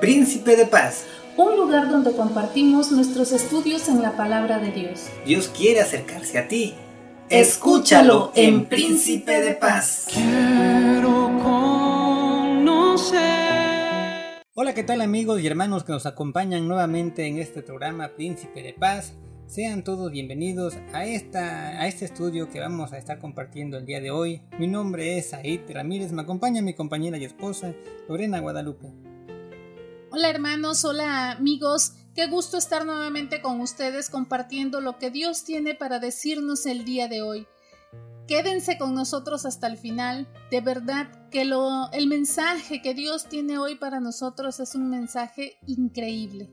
Príncipe de Paz. Un lugar donde compartimos nuestros estudios en la palabra de Dios. Dios quiere acercarse a ti. Escúchalo en Príncipe de Paz. Quiero conocer. Hola, ¿qué tal amigos y hermanos que nos acompañan nuevamente en este programa Príncipe de Paz? Sean todos bienvenidos a, esta, a este estudio que vamos a estar compartiendo el día de hoy. Mi nombre es Said Ramírez, me acompaña mi compañera y esposa Lorena Guadalupe. Hola hermanos, hola amigos, qué gusto estar nuevamente con ustedes compartiendo lo que Dios tiene para decirnos el día de hoy. Quédense con nosotros hasta el final. De verdad que lo, el mensaje que Dios tiene hoy para nosotros es un mensaje increíble.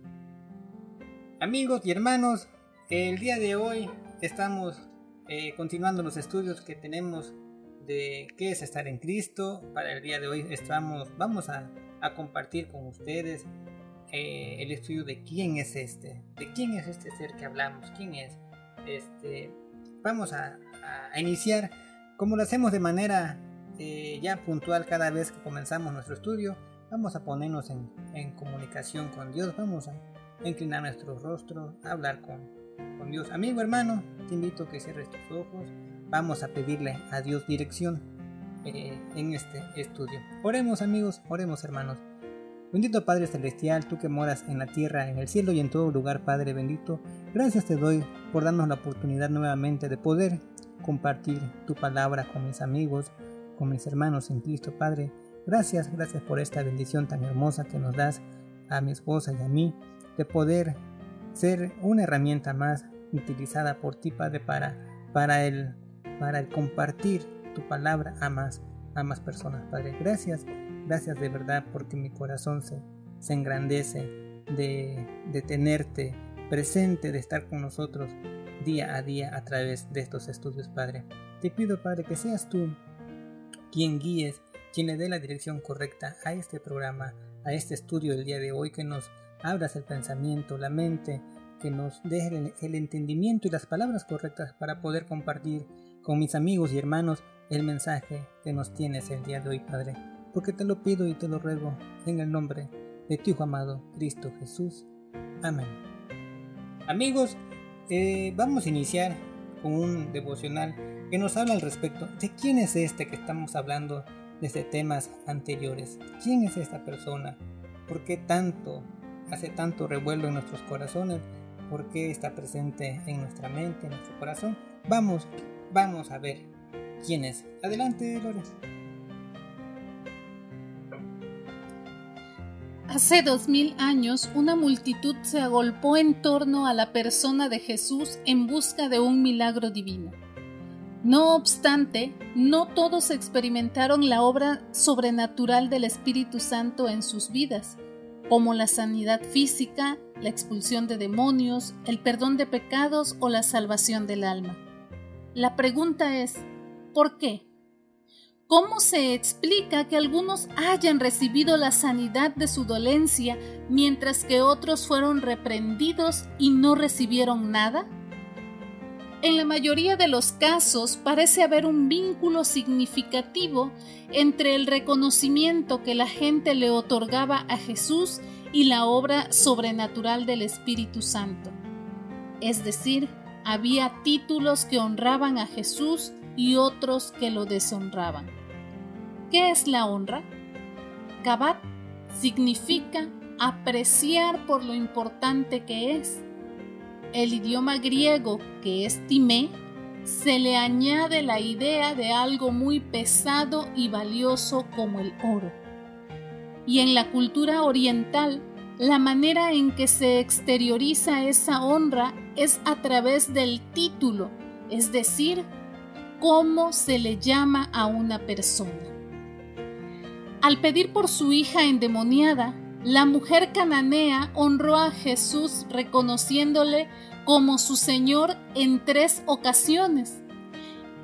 Amigos y hermanos, el día de hoy estamos eh, continuando los estudios que tenemos de qué es estar en Cristo. Para el día de hoy estamos, vamos a a compartir con ustedes eh, el estudio de quién es este, de quién es este ser que hablamos, quién es. Este, vamos a, iniciar, como lo hacemos de manera eh, ya puntual cada vez que comenzamos nuestro estudio, vamos a ponernos en, comunicación con Dios, vamos a inclinar nuestro rostro, a hablar con, con Dios. Amigo hermano, te invito a que cierres tus ojos, vamos a pedirle a Dios dirección eh, en este estudio. Oremos amigos, oremos hermanos. Bendito Padre Celestial, tú que moras en la tierra, en el cielo y en todo lugar, Padre bendito, gracias te doy por darnos la oportunidad nuevamente de poder compartir tu palabra con mis amigos, con mis hermanos en Cristo, Padre. Gracias, gracias por esta bendición tan hermosa que nos das a mi esposa y a mí, de poder ser una herramienta más utilizada por ti, Padre, para, para, el, para el compartir tu palabra a más, personas, Padre. Gracias, gracias de verdad porque mi corazón se, se engrandece de, de tenerte presente, de estar con nosotros día a día a través de estos estudios, Padre. Te pido, Padre, que seas tú quien guíes, quien le dé la dirección correcta a este programa, a este estudio del día de hoy, que nos abras el pensamiento, la mente, que nos deje el entendimiento y las palabras correctas para poder compartir con mis amigos y hermanos el mensaje que nos tienes el día de hoy, Padre, porque te lo pido y te lo ruego en el nombre de tu Hijo amado, Cristo Jesús. Amén. Amigos, eh, vamos a iniciar con un devocional que nos habla al respecto de quién es este que estamos hablando desde temas anteriores. ¿Quién es esta persona? ¿Por qué tanto hace tanto revuelo en nuestros corazones? ¿Por qué está presente en nuestra mente, en nuestro corazón? Vamos, vamos a ver quién es. Adelante, Lore. Hace dos mil años, una multitud se agolpó en torno a la persona de Jesús en busca de un milagro divino. No obstante, no todos experimentaron la obra sobrenatural del Espíritu Santo en sus vidas, como la sanidad física, la expulsión de demonios, el perdón de pecados o la salvación del alma. La pregunta es, ¿Por qué? ¿Cómo se explica que algunos hayan recibido la sanidad de su dolencia mientras que otros fueron reprendidos y no recibieron nada? En la mayoría de los casos parece haber un vínculo significativo entre el reconocimiento que la gente le otorgaba a Jesús y la obra sobrenatural del Espíritu Santo. Es decir, había títulos que honraban a Jesús y otros que lo deshonraban. ¿Qué es la honra? Kabat significa apreciar por lo importante que es. El idioma griego, que es timé, se le añade la idea de algo muy pesado y valioso como el oro. Y en la cultura oriental, la manera en que se exterioriza esa honra es a través del título, es decir, cómo se le llama a una persona. Al pedir por su hija endemoniada, la mujer cananea honró a Jesús reconociéndole como su Señor en tres ocasiones.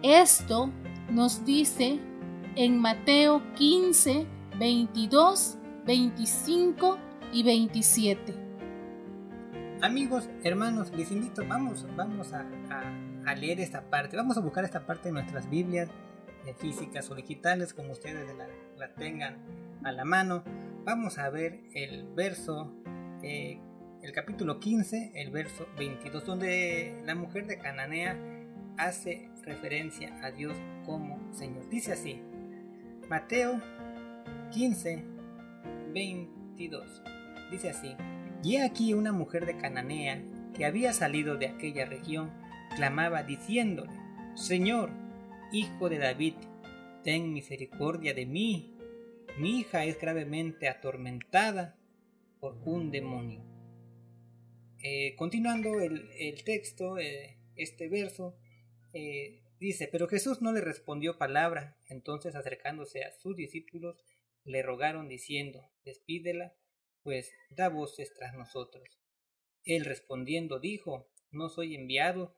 Esto nos dice en Mateo 15, 22, 25 y 27. Amigos, hermanos, les invito, vamos, vamos a a leer esta parte. Vamos a buscar esta parte en nuestras Biblias físicas o digitales, como ustedes la, tengan a la mano. vamos a ver el verso, eh, el capítulo 15, el verso 22, donde la mujer de Cananea hace referencia a Dios como Señor. Dice así, Mateo 15, 22. Dice así, y aquí una mujer de Cananea que había salido de aquella región clamaba diciéndole, Señor, hijo de David, ten misericordia de mí. Mi hija es gravemente atormentada por un demonio. Eh, continuando el, texto, eh, este verso eh, dice, pero Jesús no le respondió palabra, entonces acercándose a sus discípulos, le rogaron diciendo, despídela, pues da voces tras nosotros. Él respondiendo dijo, no soy enviado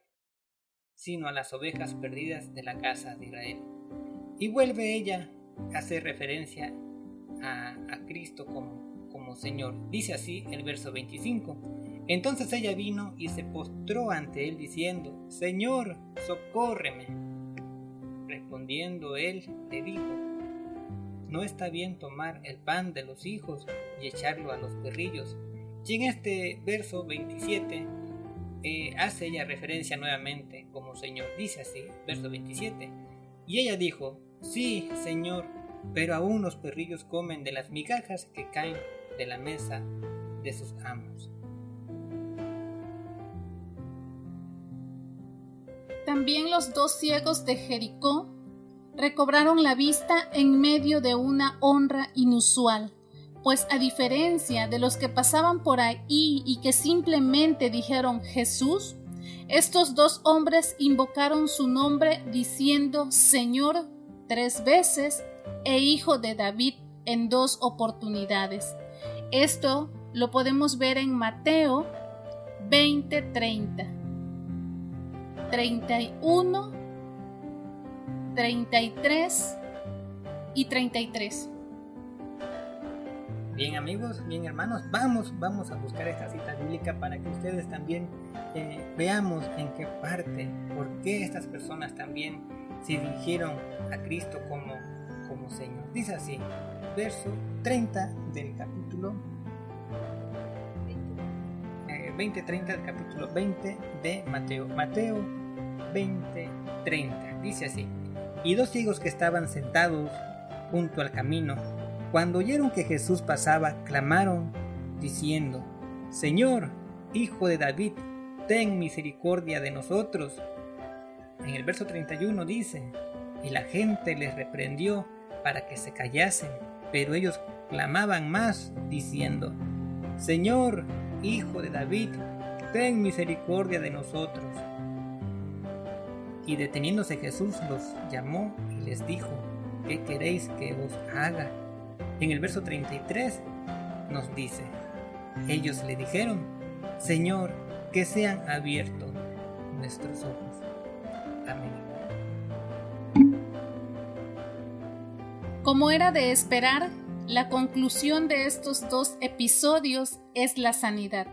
sino a las ovejas perdidas de la casa de Israel. Y vuelve ella a hacer referencia a, Cristo como, como Señor. Dice así el verso 25. Entonces ella vino y se postró ante él diciendo, Señor, socórreme. Respondiendo él, le dijo, no está bien tomar el pan de los hijos y echarlo a los perrillos. Y en este verso 27 eh, hace ella referencia nuevamente como Señor. Dice así, verso 27. Y ella dijo, sí, Señor, pero aún los perrillos comen de las migajas que caen de la mesa de sus amos. También los dos ciegos de Jericó recobraron la vista en medio de una honra inusual pues a diferencia de los que pasaban por ahí y que simplemente dijeron Jesús, estos dos hombres invocaron su nombre diciendo Señor tres veces e Hijo de David en dos oportunidades. Esto lo podemos ver en Mateo 20:30, 31, 33 y 33. Bien amigos, bien hermanos, vamos, vamos a buscar esta cita bíblica para que ustedes también eh, veamos en qué parte, por qué estas personas también se dirigieron a Cristo como, como Señor. Dice así, verso 30 del capítulo 20, 30 del capítulo 20 de Mateo. Mateo 20, 30. Dice así, y dos ciegos que estaban sentados junto al camino, cuando oyeron que Jesús pasaba, clamaron, diciendo, Señor, Hijo de David, ten misericordia de nosotros. En el verso 31 dice, y la gente les reprendió para que se callasen, pero ellos clamaban más, diciendo, Señor, Hijo de David, ten misericordia de nosotros. Y deteniéndose Jesús los llamó y les dijo, ¿qué queréis que os haga? En el verso 33 nos dice, ellos le dijeron, Señor, que sean abiertos nuestros ojos. Amén. Como era de esperar, la conclusión de estos dos episodios es la sanidad.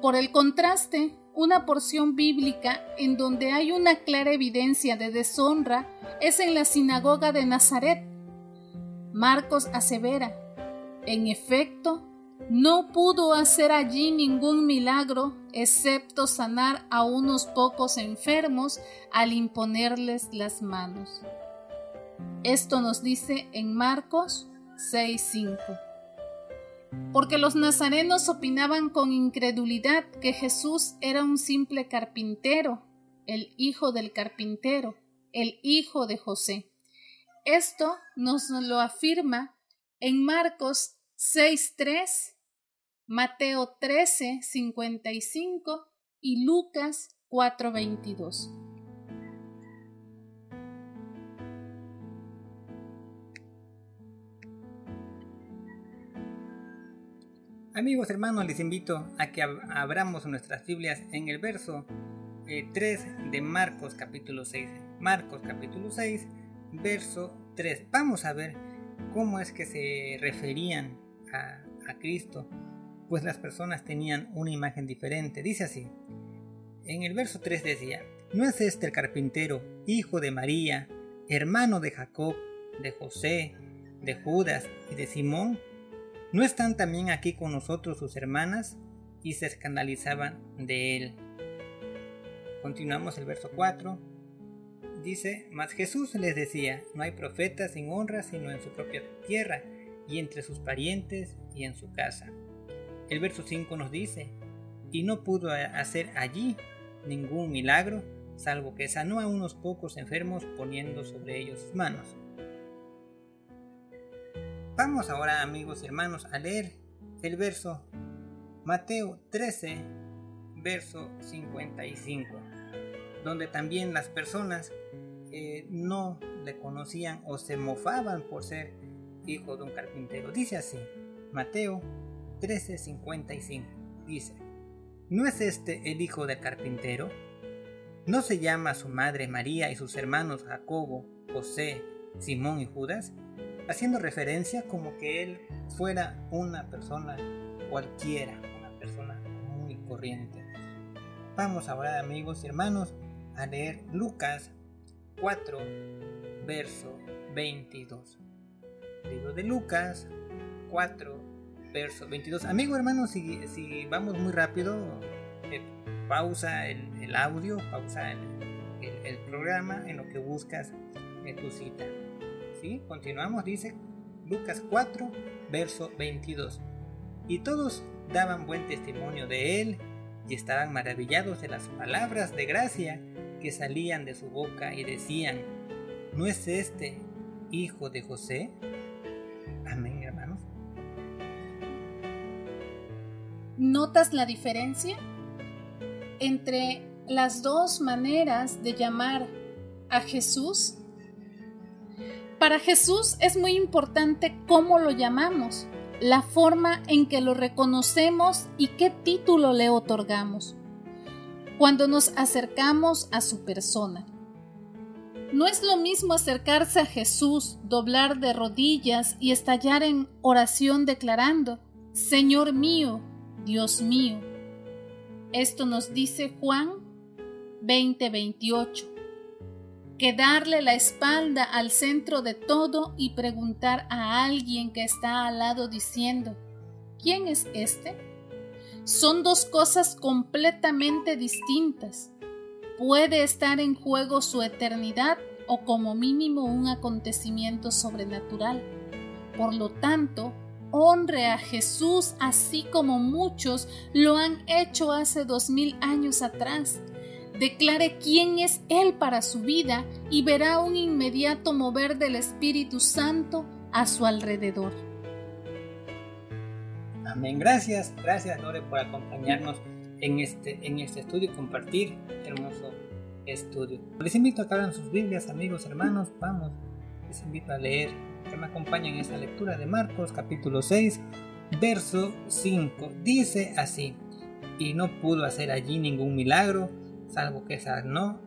Por el contraste, una porción bíblica en donde hay una clara evidencia de deshonra es en la sinagoga de Nazaret, Marcos asevera, en efecto, no pudo hacer allí ningún milagro excepto sanar a unos pocos enfermos al imponerles las manos. Esto nos dice en Marcos 6:5. Porque los nazarenos opinaban con incredulidad que Jesús era un simple carpintero, el hijo del carpintero, el hijo de José. Esto nos lo afirma en Marcos 6.3, Mateo 13.55 y Lucas 4.22. Amigos hermanos, les invito a que abramos nuestras Biblias en el verso 3 eh, de Marcos capítulo 6. Marcos capítulo 6 verso 3. Vamos a ver cómo es que se referían a, Cristo, pues las personas tenían una imagen diferente. Dice así, en el verso 3 decía, ¿no es este el carpintero, hijo de María, hermano de Jacob, de José, de Judas y de Simón? ¿No están también aquí con nosotros sus hermanas? Y se escandalizaban de él. Continuamos el verso 4. Dice, mas Jesús les decía, no hay profeta sin honra sino en su propia tierra y entre sus parientes y en su casa. El verso 5 nos dice, y no pudo hacer allí ningún milagro, salvo que sanó a unos pocos enfermos poniendo sobre ellos sus manos. Vamos ahora amigos y hermanos a leer el verso Mateo 13, verso 55, donde también las personas eh, no le conocían o se mofaban por ser hijo de un carpintero. Dice así, Mateo 13, 55, dice, ¿no es este el hijo del carpintero? ¿No se llama su madre María y sus hermanos Jacobo, José, Simón y Judas? haciendo referencia como que él fuera una persona cualquiera, una persona muy corriente. Vamos ahora amigos y hermanos a leer Lucas 4, verso 22. Libro de Lucas 4, verso 22. Amigo hermano, si, vamos muy rápido, eh, pausa el, audio, pausa el, el, programa en lo que buscas en tu cita. Continuamos, dice Lucas 4, verso 22. Y todos daban buen testimonio de él y estaban maravillados de las palabras de gracia que salían de su boca y decían, ¿no es este hijo de José? Amén, hermanos. ¿Notas la diferencia entre las dos maneras de llamar a Jesús? Para Jesús es muy importante cómo lo llamamos, la forma en que lo reconocemos y qué título le otorgamos cuando nos acercamos a su persona. No es lo mismo acercarse a Jesús, doblar de rodillas y estallar en oración declarando, Señor mío, Dios mío. Esto nos dice Juan 20:28 que darle la espalda al centro de todo y preguntar a alguien que está al lado diciendo, ¿quién es este? Son dos cosas completamente distintas. Puede estar en juego su eternidad o como mínimo un acontecimiento sobrenatural. Por lo tanto, honre a Jesús así como muchos lo han hecho hace dos mil años atrás declare quién es Él para su vida y verá un inmediato mover del Espíritu Santo a su alrededor. Amén. Gracias, gracias Lore por acompañarnos en este, en este estudio y compartir este hermoso estudio. Les invito a que abran sus Biblias, amigos, hermanos, vamos, les invito a leer, que me acompañen en esta lectura de Marcos capítulo 6, verso 5. Dice así, y no pudo hacer allí ningún milagro, salvo que sanó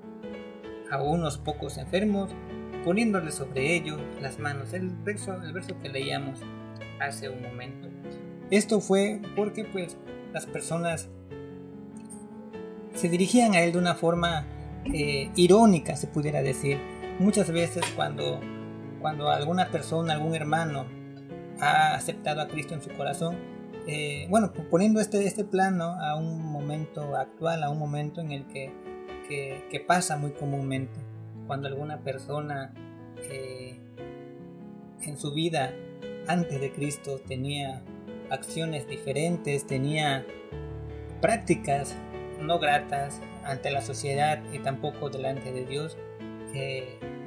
a unos pocos enfermos, poniéndole sobre ellos las manos. El verso, el verso que leíamos hace un momento. Esto fue porque pues las personas se dirigían a él de una forma eh, irónica, se pudiera decir. Muchas veces cuando, cuando alguna persona, algún hermano ha aceptado a Cristo en su corazón, eh, bueno, poniendo este, este plano a un momento actual, a un momento en el que, que, pasa muy comúnmente, cuando alguna persona eh, en su vida antes de Cristo tenía acciones diferentes, tenía prácticas no gratas ante la sociedad y tampoco delante de Dios,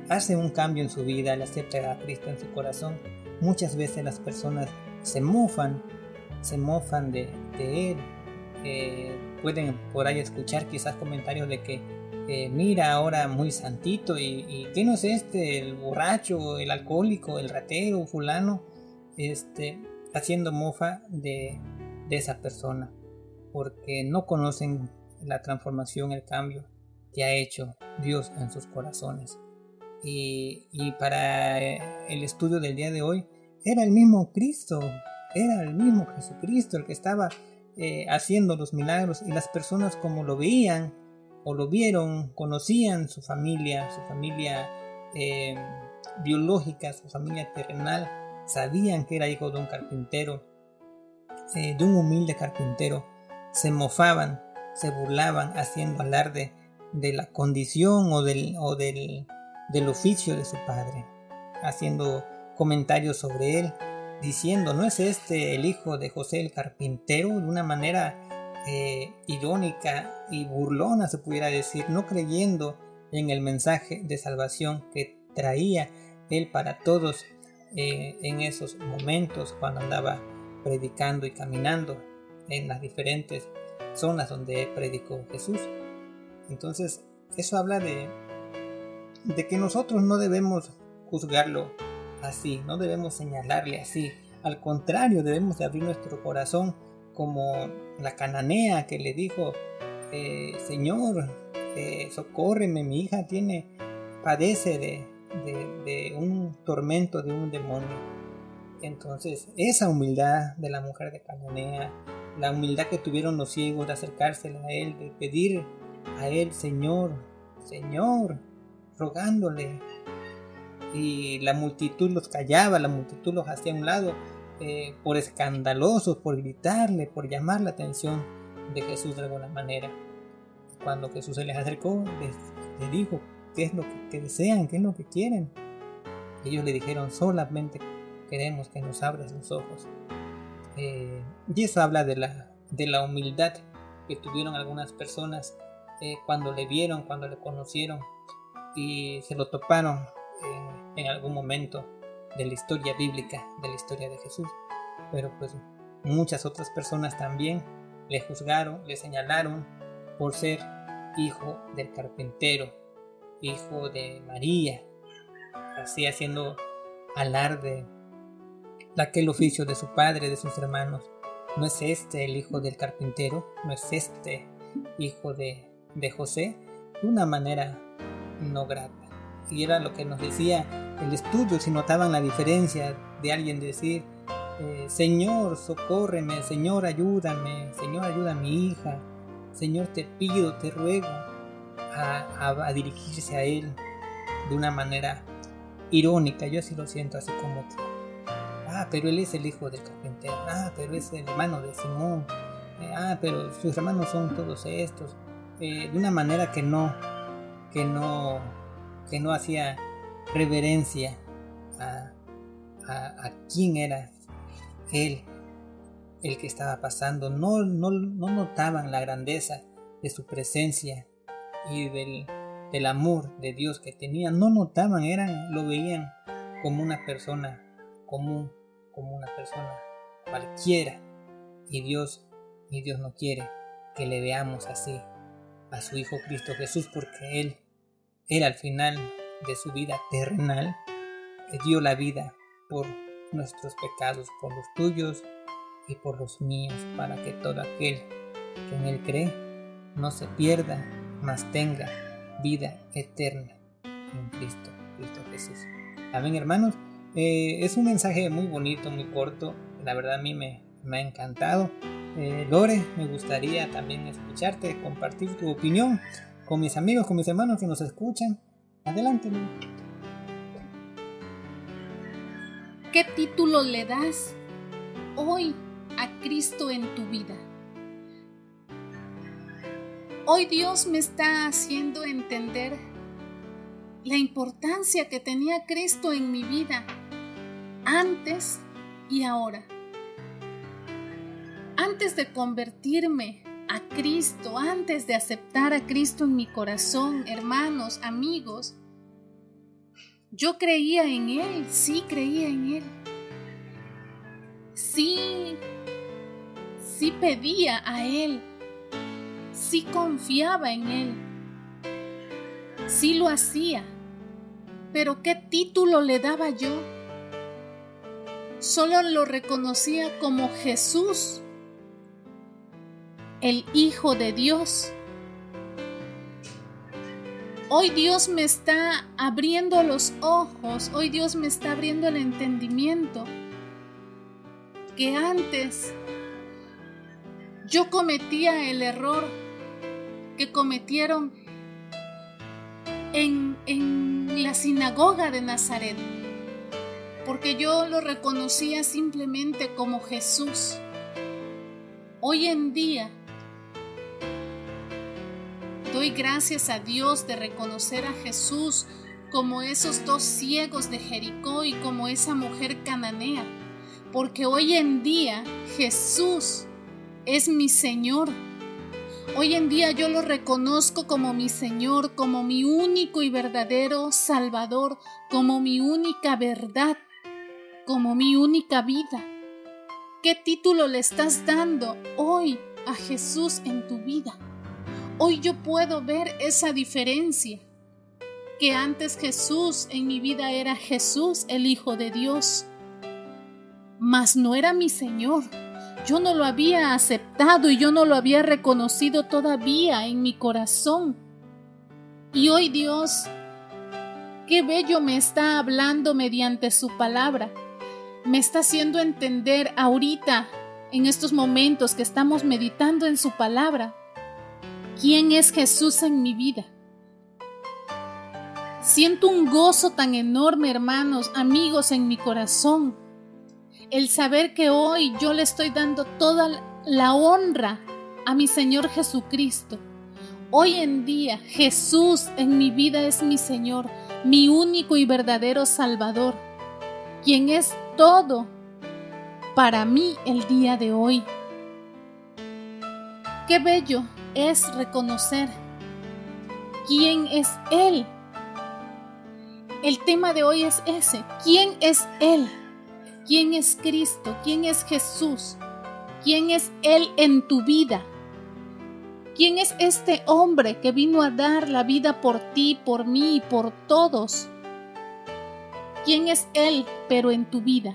hace un cambio en su vida, le acepta a Cristo en su corazón. Muchas veces las personas se mofan se mofan de, él. Pueden por ahí escuchar quizás comentarios de que eh, mira ahora muy santito y, y ¿qué no es este? El borracho, el alcohólico, el ratero, fulano, este, haciendo mofa de, esa persona porque no conocen la transformación, el cambio que ha hecho Dios en sus corazones. Y, y, para eh, el estudio del día de hoy, era el mismo Cristo era el mismo Jesucristo el que estaba eh, haciendo los milagros y las personas como lo veían o lo vieron, conocían su familia, su familia eh, biológica, su familia terrenal, sabían que era hijo de un carpintero eh, de un humilde carpintero se mofaban, se burlaban haciendo alarde de la condición o del, o del, del oficio de su padre, haciendo comentarios sobre él, diciendo, ¿no es este el hijo de José el carpintero? De una manera eh, irónica y burlona se pudiera decir, no creyendo en el mensaje de salvación que traía él para todos eh, en esos momentos cuando andaba predicando y caminando en las diferentes zonas donde predicó Jesús. Entonces, eso habla de, de que nosotros no debemos juzgarlo así, no debemos señalarle así. Al contrario, debemos de abrir nuestro corazón como la cananea que le dijo, eh, Señor, eh, socórreme, mi hija tiene, padece de, de, un tormento, de un demonio. Entonces, esa humildad de la mujer de Cananea, la humildad que tuvieron los ciegos de acercársela a él, de pedir a él, Señor, Señor, rogándole. Y la multitud los callaba, la multitud los hacía a un lado, eh, por escandalosos, por gritarle, por llamar la atención de Jesús de alguna manera. Cuando Jesús se les acercó, les, dijo, ¿qué es lo que, desean? ¿Qué es lo que quieren? Ellos le dijeron, solamente queremos que nos abras los ojos. Eh, y eso habla de la, de la humildad que tuvieron algunas personas eh, cuando le vieron, cuando le conocieron y se lo toparon en algún momento de la historia bíblica, de la historia de Jesús. Pero pues muchas otras personas también le juzgaron, le señalaron por ser hijo del carpintero, hijo de María, así haciendo alarde de aquel oficio de su padre, de sus hermanos. ¿No es este el hijo del carpintero? ¿No es este hijo de, de José? De una manera no grata. Y era lo que nos decía el estudio, si notaban la diferencia de alguien decir, eh, Señor, socórreme, Señor, ayúdame, Señor, ayuda a mi hija, Señor, te pido, te ruego, a, dirigirse a Él de una manera irónica, yo así lo siento, así como, ah, pero Él es el hijo del carpintero, ah, pero es el hermano de Simón, eh, ah, pero sus hermanos son todos estos, eh, de una manera que no, que no, que no hacía reverencia a, a, quién era él el que estaba pasando. No, no, no, notaban la grandeza de su presencia y del, amor de Dios que tenían. No notaban, eran, lo veían como una persona común, como una persona cualquiera. Y Dios, y Dios no quiere que le veamos así a su Hijo Cristo Jesús, porque Él, Él al final de su vida terrenal, dio la vida por nuestros pecados, por los tuyos y por los míos, para que todo aquel que en Él cree no se pierda, mas tenga vida eterna en Cristo, Cristo Jesús. Amén, hermanos. Eh, es un mensaje muy bonito, muy corto. La verdad a mí me, ha encantado. Eh, Lore, me gustaría también escucharte, compartir tu opinión con mis amigos, con mis hermanos que nos escuchan Adelante. ¿Qué título le das hoy a Cristo en tu vida? Hoy Dios me está haciendo entender la importancia que tenía Cristo en mi vida antes y ahora. Antes de convertirme a Cristo, antes de aceptar a Cristo en mi corazón, hermanos, amigos, yo creía en Él, sí creía en Él. Sí, sí pedía a Él, sí confiaba en Él, sí lo hacía. Pero ¿qué título le daba yo? Solo lo reconocía como Jesús el Hijo de Dios. Hoy Dios me está abriendo los ojos, hoy Dios me está abriendo el entendimiento que antes yo cometía el error que cometieron en, en la sinagoga de Nazaret, porque yo lo reconocía simplemente como Jesús. Hoy en día doy gracias a Dios de reconocer a Jesús como esos dos ciegos de Jericó y como esa mujer cananea, porque hoy en día Jesús es mi Señor. Hoy en día yo lo reconozco como mi Señor, como mi único y verdadero Salvador, como mi única verdad, como mi única vida. ¿Qué título le estás dando hoy a Jesús en tu vida? Hoy yo puedo ver esa diferencia que antes Jesús en mi vida era Jesús, el Hijo de Dios, mas no era mi Señor. Yo no lo había aceptado y yo no lo había reconocido todavía en mi corazón. Y hoy Dios, qué bello me está hablando mediante su palabra. Me está haciendo entender ahorita, en estos momentos que estamos meditando en su palabra, quién es Jesús en mi vida. Siento un gozo tan enorme, hermanos, amigos, en mi corazón. El saber que hoy yo le estoy dando toda la honra a mi Señor Jesucristo. Hoy en día Jesús en mi vida es mi Señor, mi único y verdadero Salvador, quien es todo para mí el día de hoy. Qué bello es reconocer quién es Él el tema de hoy es ese. ¿Quién es Él? ¿Quién es Cristo? ¿Quién es Jesús? ¿Quién es Él en tu vida? ¿Quién es este hombre que vino a dar la vida por ti, por mí y por todos? ¿Quién es Él, pero en tu vida?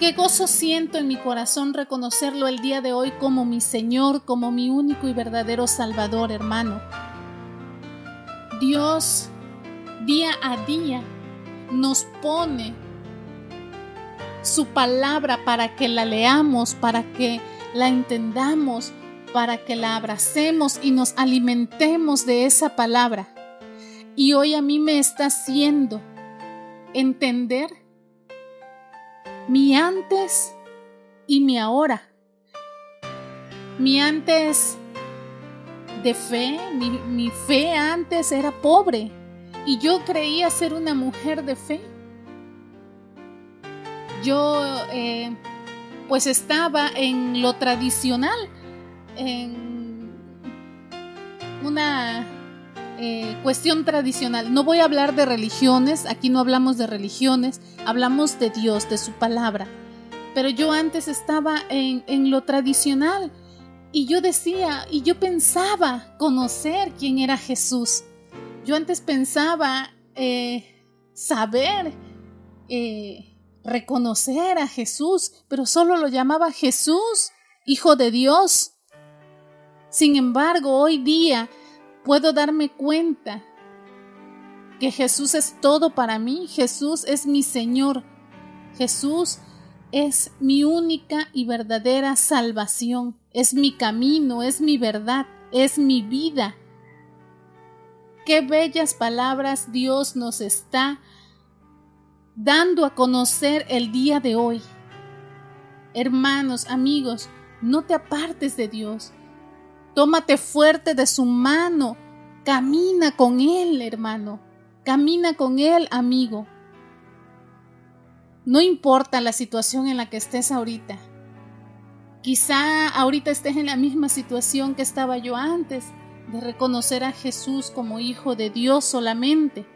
Qué gozo siento en mi corazón reconocerlo el día de hoy como mi Señor, como mi único y verdadero Salvador, hermano. Dios día a día nos pone su palabra para que la leamos, para que la entendamos, para que la abracemos y nos alimentemos de esa palabra. Y hoy a mí me está haciendo entender mi antes y mi ahora. Mi antes de fe, mi, fe antes era pobre, y yo creía ser una mujer de fe. Yo eh, pues estaba en lo tradicional, en una eh, cuestión tradicional. No voy a hablar de religiones, aquí no hablamos de religiones, hablamos de Dios, de su palabra. Pero yo antes estaba en, en lo tradicional y yo decía y yo pensaba conocer quién era Jesús. Yo antes pensaba eh, saber, eh, reconocer a Jesús, pero solo lo llamaba Jesús, Hijo de Dios. Sin embargo, hoy día puedo darme cuenta que Jesús es todo para mí, Jesús es mi Señor, Jesús es mi única y verdadera salvación, es mi camino, es mi verdad, es mi vida. Qué bellas palabras Dios nos está dando a conocer el día de hoy. Hermanos, amigos, no te apartes de Dios. Tómate fuerte de su mano. Camina con Él, hermano. Camina con Él, amigo. No importa la situación en la que estés ahorita. Quizá ahorita estés en la misma situación que estaba yo antes de reconocer a Jesús como Hijo de Dios solamente.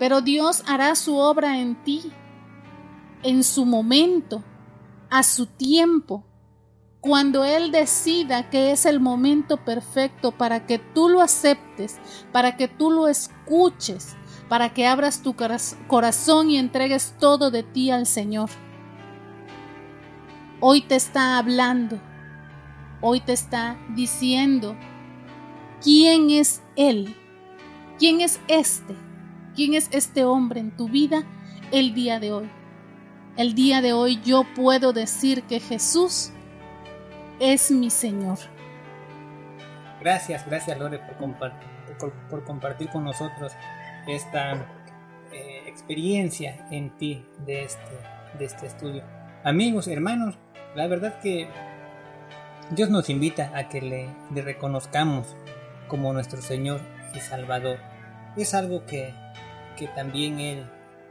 Pero Dios hará su obra en ti, en su momento, a su tiempo, cuando Él decida que es el momento perfecto para que tú lo aceptes, para que tú lo escuches, para que abras tu corazón y entregues todo de ti al Señor. Hoy te está hablando hoy te está diciendo quién es Él, quién es este, quién es este hombre en tu vida el día de hoy. El día de hoy yo puedo decir que Jesús es mi Señor. Gracias, gracias Lore por, compartir, por, compartir con nosotros esta eh, experiencia en ti de este, de este estudio. Amigos, hermanos, La verdad que Dios nos invita a que le, le reconozcamos como nuestro Señor y Salvador. Es algo que, que también Él,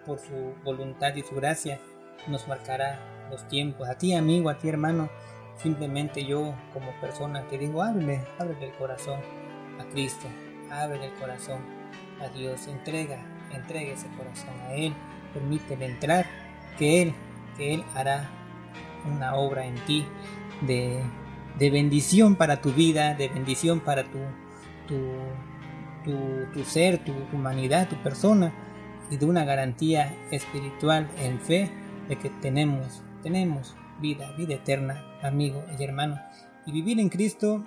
por su voluntad y su gracia, nos marcará los tiempos. A ti amigo, a ti hermano, simplemente yo como persona te digo, ábrele, ábrele el corazón a Cristo, ábrele el corazón a Dios, entrega, entrega ese corazón a Él, permítele entrar, que Él, que Él hará una obra en ti de, de bendición para tu vida, de bendición para tu, tu, tu, ser, tu humanidad, tu persona y de una garantía espiritual en fe de que tenemos, tenemos vida, vida eterna, amigo y hermano. Y vivir en Cristo,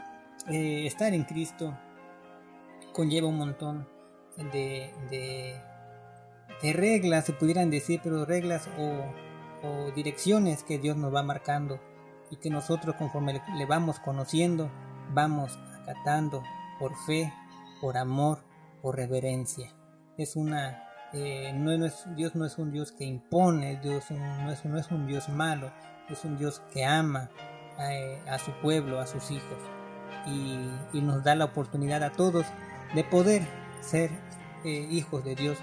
eh, estar en Cristo, conlleva un montón de, de, de, reglas, se pudieran decir, pero reglas o, o direcciones que Dios nos va marcando y que nosotros conforme le vamos conociendo, vamos acatando por fe, por amor, por reverencia. Es una eh, no, es, Dios no es un Dios que impone, Dios no, es, no es un Dios malo, es un Dios que ama a, su pueblo, a sus hijos, y, nos da la oportunidad a todos de poder ser eh, hijos de Dios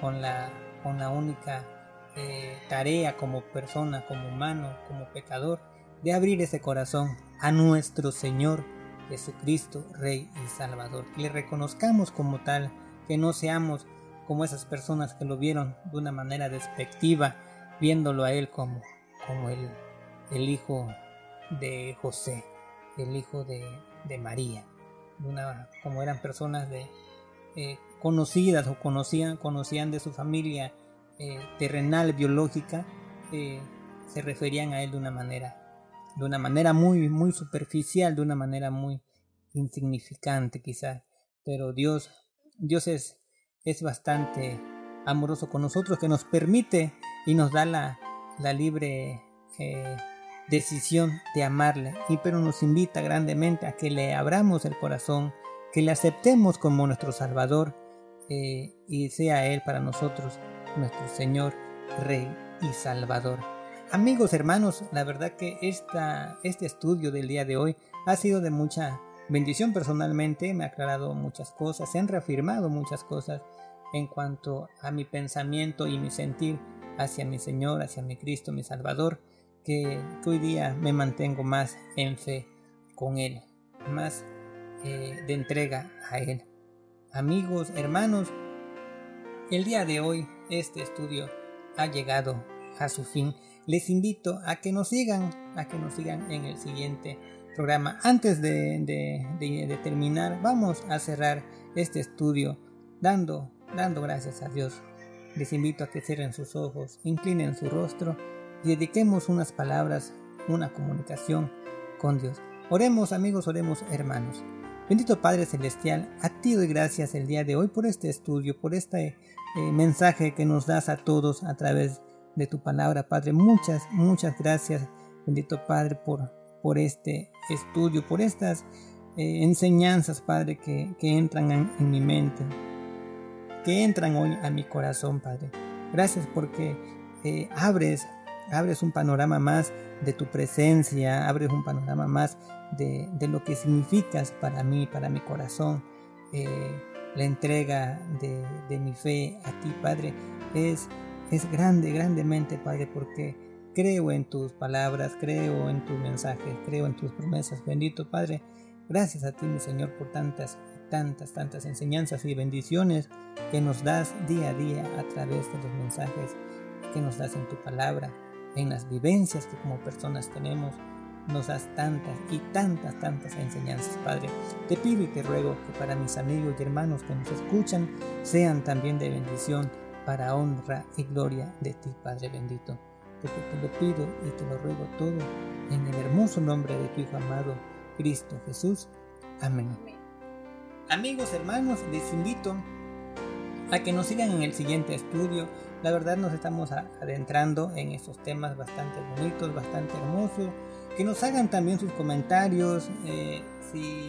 con la, con la única eh, tarea como persona, como humano, como pecador, de abrir ese corazón a nuestro Señor Jesucristo, Rey y Salvador. Que le reconozcamos como tal, que no seamos como esas personas que lo vieron de una manera despectiva, viéndolo a él como, como el, el hijo de José, el hijo de, de María, como eran personas de, eh, conocidas o conocían, conocían de su familia eh, terrenal, biológica, eh, se referían a él de una manera, de una manera muy, muy superficial, de una manera muy insignificante quizás, pero Dios, Dios es es bastante amoroso con nosotros, que nos permite y nos da la, la libre eh, decisión de amarle, y pero nos invita grandemente a que le abramos el corazón, que le aceptemos como nuestro Salvador eh, y sea Él para nosotros nuestro Señor, Rey y Salvador. Amigos, hermanos, la verdad que este estudio del día de hoy ha sido de mucha bendición personalmente, me ha aclarado muchas cosas, se han reafirmado muchas cosas en cuanto a mi pensamiento y mi sentir hacia mi Señor, hacia mi Cristo, mi Salvador, que, hoy día me mantengo más en fe con Él, más eh, de entrega a Él. Amigos, hermanos, el día de hoy este estudio ha llegado a su fin. Les invito a que nos sigan, a que nos sigan en el siguiente programa. Antes de, terminar, vamos a cerrar este estudio dando, dando gracias a Dios. Les invito a que cierren sus ojos, inclinen su rostro y dediquemos unas palabras, una comunicación con Dios. Oremos amigos, oremos hermanos. Bendito Padre Celestial, a ti doy gracias el día de hoy por este estudio, por este eh, mensaje que nos das a todos a través de tu palabra, Padre. Muchas, muchas gracias, bendito Padre, por por este estudio, por estas eh, enseñanzas, Padre, que, entran en, mi mente, que entran hoy a mi corazón, Padre. Gracias porque eh, abres, abres un panorama más de tu presencia, abres un panorama más de, lo que significas para mí, para mi corazón. Eh, la entrega de, de, mi fe a ti, Padre, es, es grande, grandemente, Padre, porque Creo en tus palabras, creo en tu mensaje, creo en tus promesas. Bendito Padre, gracias a ti, mi Señor, por tantas, tantas, tantas enseñanzas y bendiciones que nos das día a día a través de los mensajes que nos das en tu palabra, en las vivencias que como personas tenemos. Nos das tantas y tantas, tantas enseñanzas, Padre. Te pido y te ruego que para mis amigos y hermanos que nos escuchan sean también de bendición para honra y gloria de ti, Padre bendito porque te lo pido y te lo ruego todo en el hermoso nombre de tu Hijo amado, Cristo Jesús. Amén. Amigos, hermanos, les invito a que nos sigan en el siguiente estudio. La verdad nos estamos adentrando en estos temas bastante bonitos, bastante hermosos. Que nos hagan también sus comentarios. Eh, si,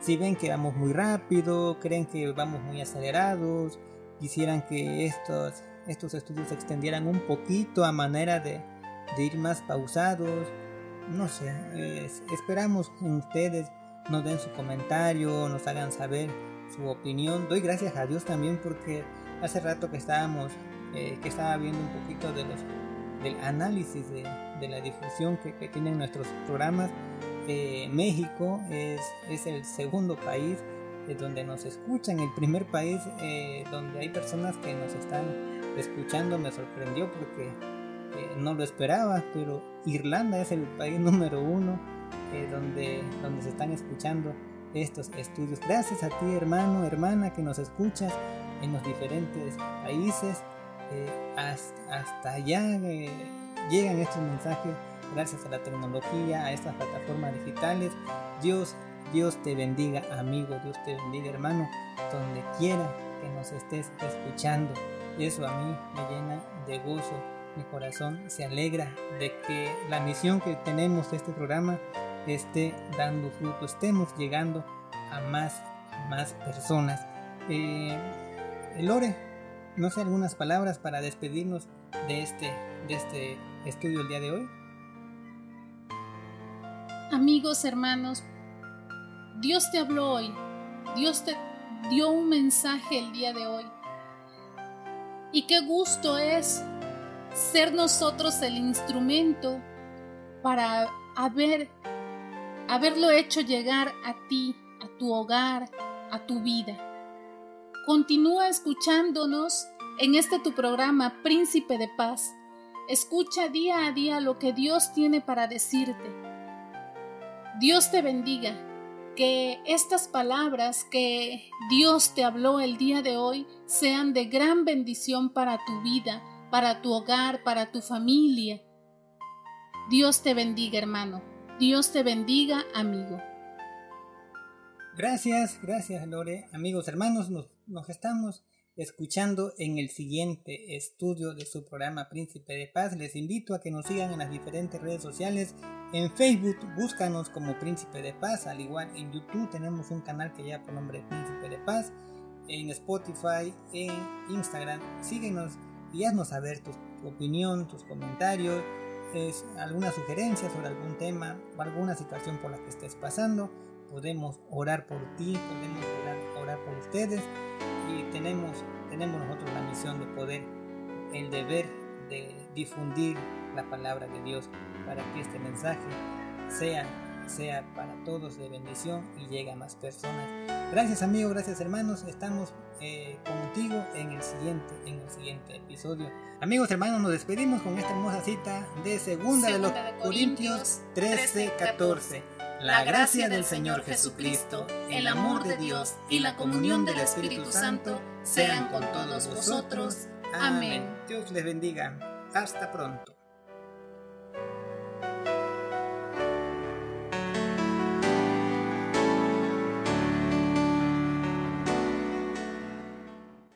si ven que vamos muy rápido, creen que vamos muy acelerados, quisieran que estos estos estudios se extendieran un poquito a manera de, ir más pausados. no sé, esperamos que ustedes nos den su comentario, nos hagan saber su opinión. Doy gracias a Dios también porque hace rato que estábamos, eh, que estaba viendo un poquito de los, del análisis de, la difusión que, tienen nuestros programas. Eh, México es, es, el segundo país donde nos escuchan, el primer país eh, donde hay personas que nos están escuchando. Me sorprendió porque no lo esperaba, pero Irlanda es el país número uno donde, donde se están escuchando estos estudios. Gracias a ti hermano, hermana que nos escuchas en los diferentes países. Eh, hasta, allá eh, llegan estos mensajes gracias a la tecnología, a estas plataformas digitales. Dios, Dios te bendiga amigo, Dios te bendiga hermano, donde quiera que nos estés escuchando. Eso a mí me llena de gozo. Mi corazón se alegra de que la misión que tenemos de este programa esté dando fruto, estemos llegando a más, más personas. Eh, Lore, no sé algunas palabras para despedirnos de este, de este estudio el día de hoy. Amigos, hermanos, Dios te habló hoy, Dios te dio un mensaje el día de hoy. Y qué gusto es ser nosotros el instrumento para haber haberlo hecho llegar a ti, a tu hogar, a tu vida. Continúa escuchándonos en este tu programa Príncipe de Paz. Escucha día a día lo que Dios tiene para decirte. Dios te bendiga. Que estas palabras que Dios te habló el día de hoy sean de gran bendición para tu vida, para tu hogar, para tu familia. Dios te bendiga, hermano. Dios te bendiga, amigo. Gracias, gracias Lore. Amigos, hermanos, nos, nos, estamos escuchando en el siguiente estudio de su programa Príncipe de Paz. Les invito a que nos sigan en las diferentes redes sociales. En Facebook, búscanos como Príncipe de Paz. Al igual en YouTube tenemos un canal que lleva por nombre Príncipe de Paz. En Spotify, en Instagram, síguenos y haznos saber tu opinión, tus comentarios alguna sugerencia sobre algún tema o alguna situación por la que estés pasando, podemos orar por ti, podemos orar, por ustedes y tenemos, tenemos nosotros la misión de poder, el deber de difundir la palabra de Dios para que este mensaje sea, sea para todos de bendición y llegue a más personas. Gracias amigos, gracias hermanos, estamos eh, contigo en el siguiente, en el siguiente episodio. Amigos hermanos, nos despedimos con esta hermosa cita de segunda, de, los Corintios 13, 14. La gracia del Señor Jesucristo, el amor de Dios y la comunión del Espíritu Santo sean con todos vosotros. Amén. Dios les bendiga. Hasta pronto.